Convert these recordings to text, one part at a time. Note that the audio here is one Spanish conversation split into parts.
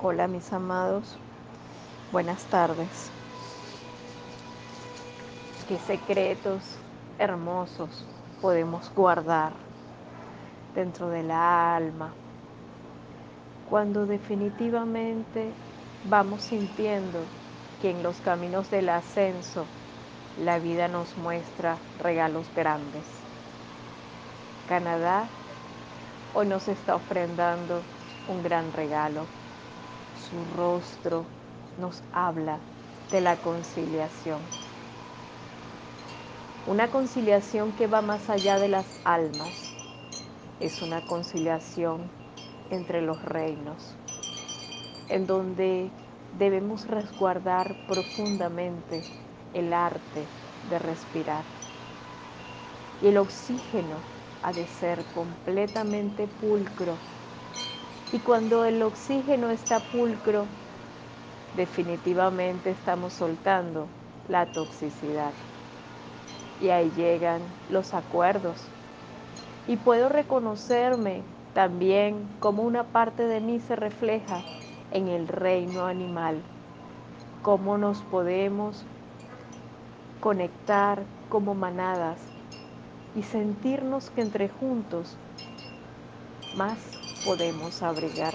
Hola mis amados, buenas tardes. ¿Qué secretos hermosos podemos guardar dentro del alma cuando definitivamente vamos sintiendo que en los caminos del ascenso la vida nos muestra regalos grandes? Canadá hoy nos está ofrendando un gran regalo su rostro nos habla de la conciliación. Una conciliación que va más allá de las almas. Es una conciliación entre los reinos, en donde debemos resguardar profundamente el arte de respirar. Y el oxígeno ha de ser completamente pulcro y cuando el oxígeno está pulcro, definitivamente estamos soltando la toxicidad. Y ahí llegan los acuerdos. Y puedo reconocerme también como una parte de mí se refleja en el reino animal. Cómo nos podemos conectar como manadas y sentirnos que entre juntos más podemos abrigar.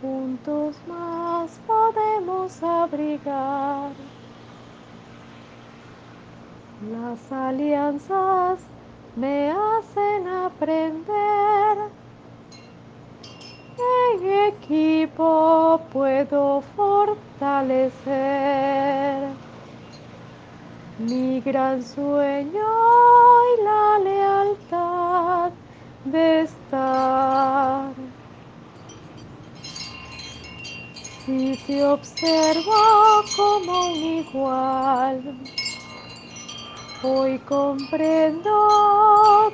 Juntos más podemos abrigar. Las alianzas me hacen aprender. En equipo puedo fortalecer mi gran sueño y la lealtad de estar. Si te observo como un igual, hoy comprendo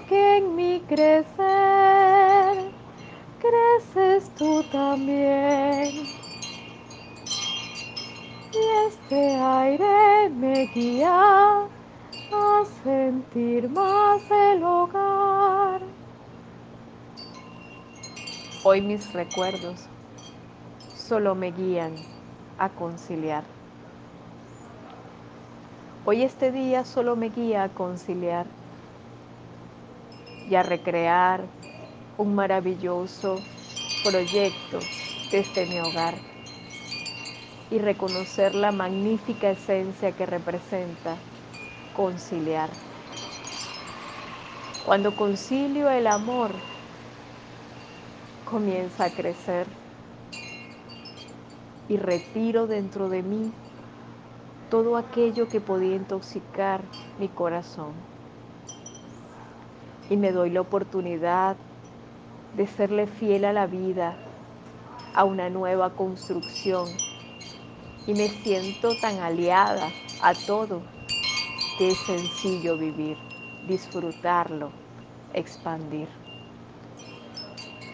que en mi crecer creces tú también. Y este aire me guía a sentir más el hogar. Hoy mis recuerdos solo me guían a conciliar. Hoy este día solo me guía a conciliar y a recrear un maravilloso proyecto desde mi hogar y reconocer la magnífica esencia que representa conciliar. Cuando concilio el amor, comienza a crecer y retiro dentro de mí todo aquello que podía intoxicar mi corazón. Y me doy la oportunidad de serle fiel a la vida, a una nueva construcción. Y me siento tan aliada a todo que es sencillo vivir, disfrutarlo, expandir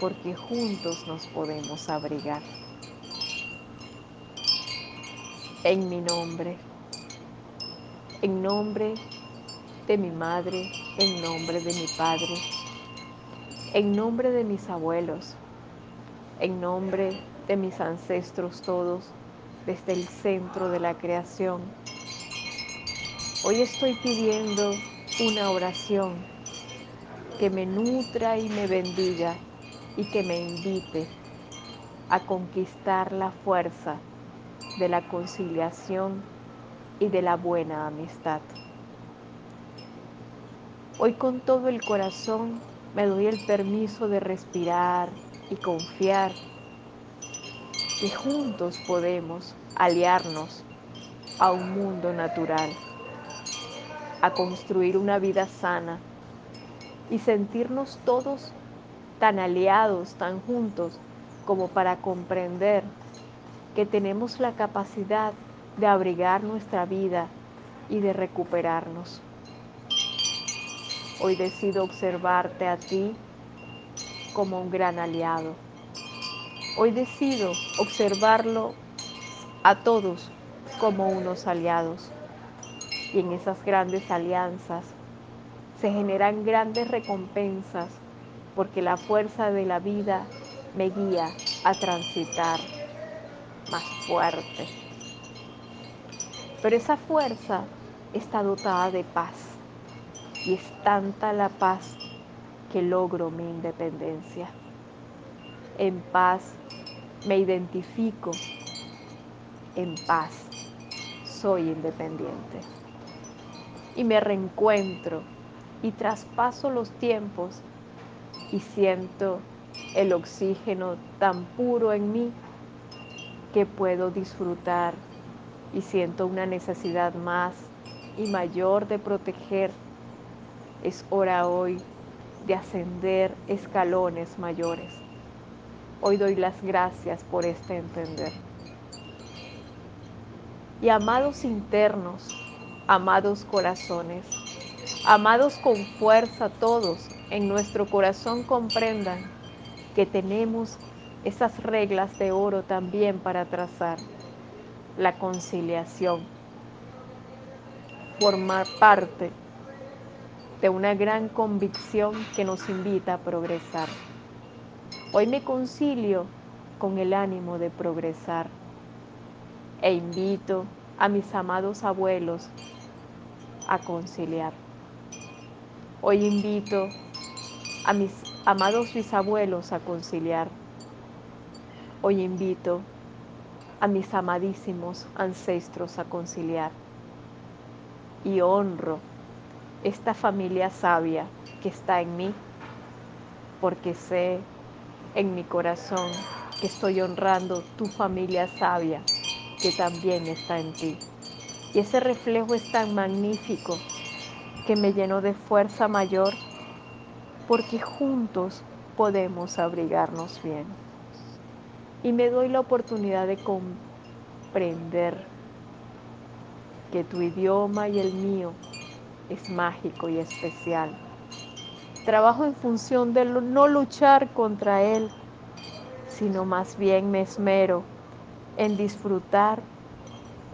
porque juntos nos podemos abrigar. En mi nombre, en nombre de mi madre, en nombre de mi padre, en nombre de mis abuelos, en nombre de mis ancestros todos, desde el centro de la creación. Hoy estoy pidiendo una oración que me nutra y me bendiga y que me invite a conquistar la fuerza de la conciliación y de la buena amistad. Hoy con todo el corazón me doy el permiso de respirar y confiar que juntos podemos aliarnos a un mundo natural, a construir una vida sana y sentirnos todos tan aliados, tan juntos, como para comprender que tenemos la capacidad de abrigar nuestra vida y de recuperarnos. Hoy decido observarte a ti como un gran aliado. Hoy decido observarlo a todos como unos aliados. Y en esas grandes alianzas se generan grandes recompensas porque la fuerza de la vida me guía a transitar más fuerte. Pero esa fuerza está dotada de paz y es tanta la paz que logro mi independencia. En paz me identifico, en paz soy independiente. Y me reencuentro y traspaso los tiempos y siento el oxígeno tan puro en mí que puedo disfrutar y siento una necesidad más y mayor de proteger. Es hora hoy de ascender escalones mayores. Hoy doy las gracias por este entender. Y amados internos, amados corazones, amados con fuerza todos, en nuestro corazón comprendan que tenemos esas reglas de oro también para trazar la conciliación, formar parte de una gran convicción que nos invita a progresar. Hoy me concilio con el ánimo de progresar e invito a mis amados abuelos a conciliar. Hoy invito a mis amados bisabuelos a conciliar. Hoy invito a mis amadísimos ancestros a conciliar. Y honro esta familia sabia que está en mí, porque sé en mi corazón que estoy honrando tu familia sabia que también está en ti. Y ese reflejo es tan magnífico que me llenó de fuerza mayor porque juntos podemos abrigarnos bien. Y me doy la oportunidad de comprender que tu idioma y el mío es mágico y especial. Trabajo en función de no luchar contra él, sino más bien me esmero en disfrutar,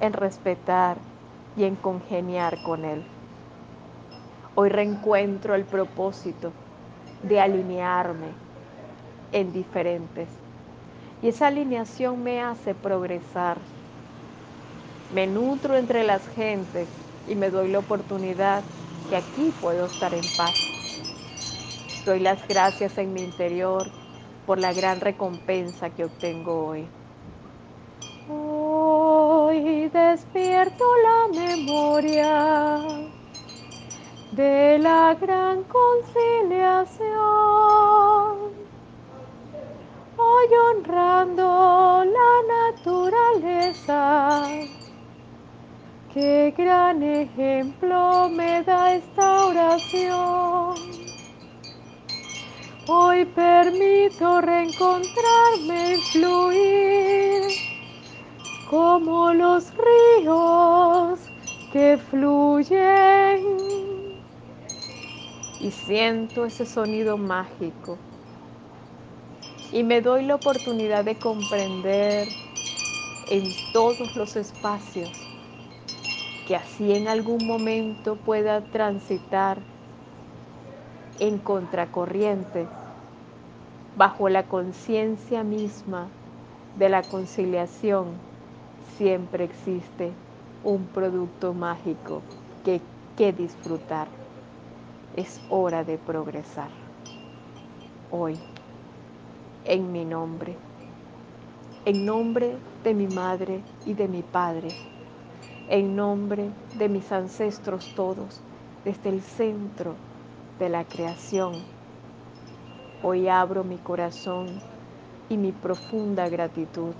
en respetar y en congeniar con él. Hoy reencuentro el propósito de alinearme en diferentes. Y esa alineación me hace progresar. Me nutro entre las gentes y me doy la oportunidad que aquí puedo estar en paz. Doy las gracias en mi interior por la gran recompensa que obtengo hoy. Hoy despierto la memoria de la gran conciliación, hoy honrando la naturaleza. Qué gran ejemplo me da esta oración. Hoy permito reencontrarme y fluir como los ríos que fluyen y siento ese sonido mágico. Y me doy la oportunidad de comprender en todos los espacios que así en algún momento pueda transitar en contracorriente bajo la conciencia misma de la conciliación siempre existe un producto mágico que, que disfrutar es hora de progresar. Hoy, en mi nombre, en nombre de mi madre y de mi padre, en nombre de mis ancestros todos, desde el centro de la creación, hoy abro mi corazón y mi profunda gratitud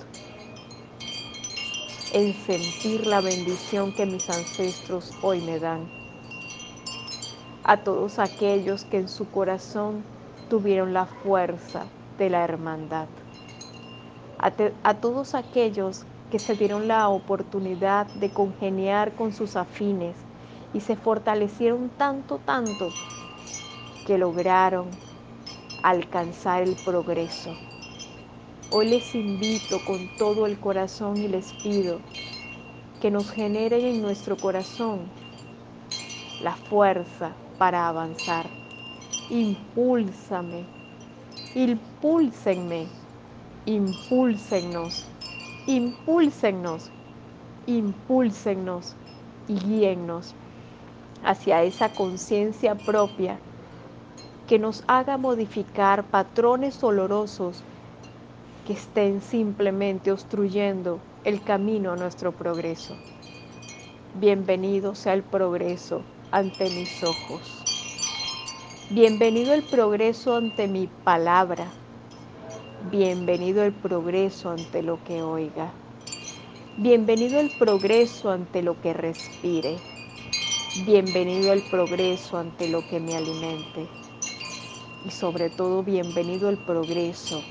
en sentir la bendición que mis ancestros hoy me dan a todos aquellos que en su corazón tuvieron la fuerza de la hermandad, a, todos aquellos que se dieron la oportunidad de congeniar con sus afines y se fortalecieron tanto, tanto, que lograron alcanzar el progreso. Hoy les invito con todo el corazón y les pido que nos generen en nuestro corazón la fuerza para avanzar. Impúlsame, impúlsenme impúlsennos, impúlsennos, impúlsennos y guíennos hacia esa conciencia propia que nos haga modificar patrones dolorosos que estén simplemente obstruyendo el camino a nuestro progreso. Bienvenido sea el progreso ante mis ojos. Bienvenido el progreso ante mi palabra. Bienvenido el progreso ante lo que oiga. Bienvenido el progreso ante lo que respire. Bienvenido el progreso ante lo que me alimente. Y sobre todo, bienvenido el progreso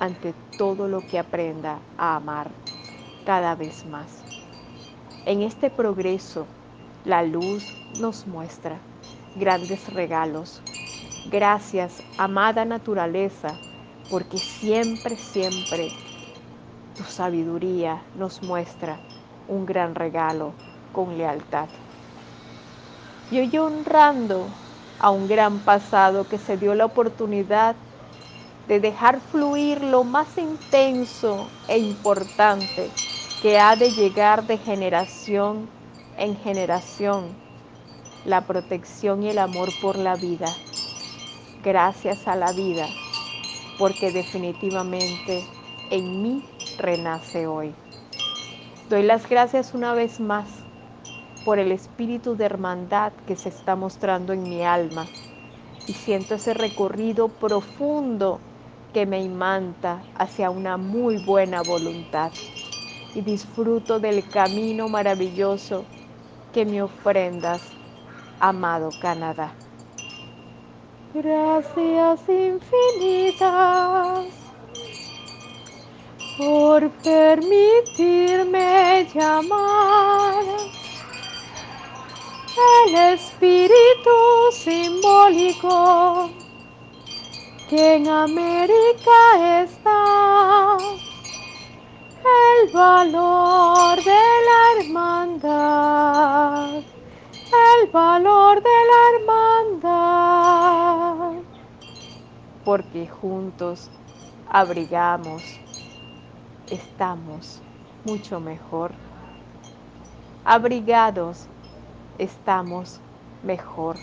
ante todo lo que aprenda a amar cada vez más. En este progreso, la luz nos muestra grandes regalos. Gracias, amada naturaleza, porque siempre, siempre tu sabiduría nos muestra un gran regalo con lealtad. Y hoy honrando a un gran pasado que se dio la oportunidad de dejar fluir lo más intenso e importante que ha de llegar de generación en generación, la protección y el amor por la vida. Gracias a la vida, porque definitivamente en mí renace hoy. Doy las gracias una vez más por el espíritu de hermandad que se está mostrando en mi alma y siento ese recorrido profundo que me imanta hacia una muy buena voluntad y disfruto del camino maravilloso que me ofrendas, amado Canadá. Gracias infinitas por permitirme llamar el espíritu simbólico que en América está el valor de la hermandad, el valor de la hermandad, porque juntos abrigamos, estamos mucho mejor. Abrigados estamos mejor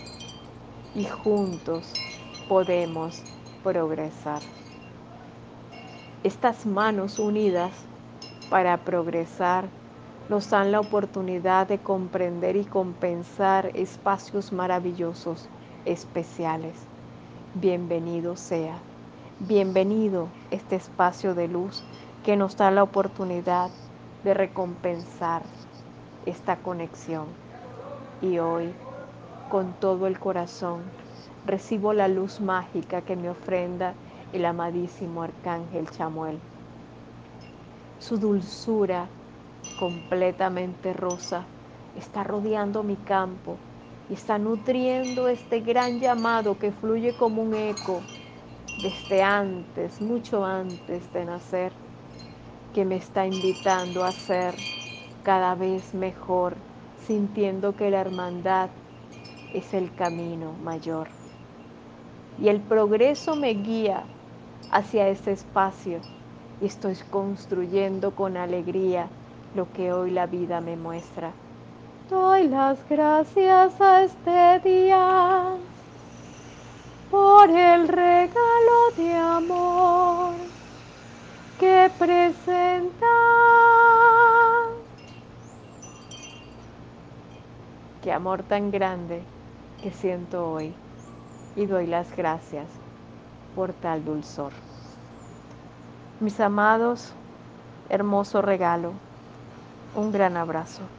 y juntos podemos progresar. Estas manos unidas para progresar nos dan la oportunidad de comprender y compensar espacios maravillosos, especiales. Bienvenido sea, bienvenido este espacio de luz que nos da la oportunidad de recompensar esta conexión. Y hoy, con todo el corazón, recibo la luz mágica que me ofrenda el amadísimo Arcángel Chamuel. Su dulzura completamente rosa está rodeando mi campo y está nutriendo este gran llamado que fluye como un eco desde antes, mucho antes de nacer, que me está invitando a ser cada vez mejor, sintiendo que la hermandad es el camino mayor. Y el progreso me guía hacia ese espacio y estoy construyendo con alegría lo que hoy la vida me muestra. Doy las gracias a este día por el regalo de amor que presenta. Qué amor tan grande que siento hoy y doy las gracias por tal dulzor. Mis amados, hermoso regalo, un gran abrazo.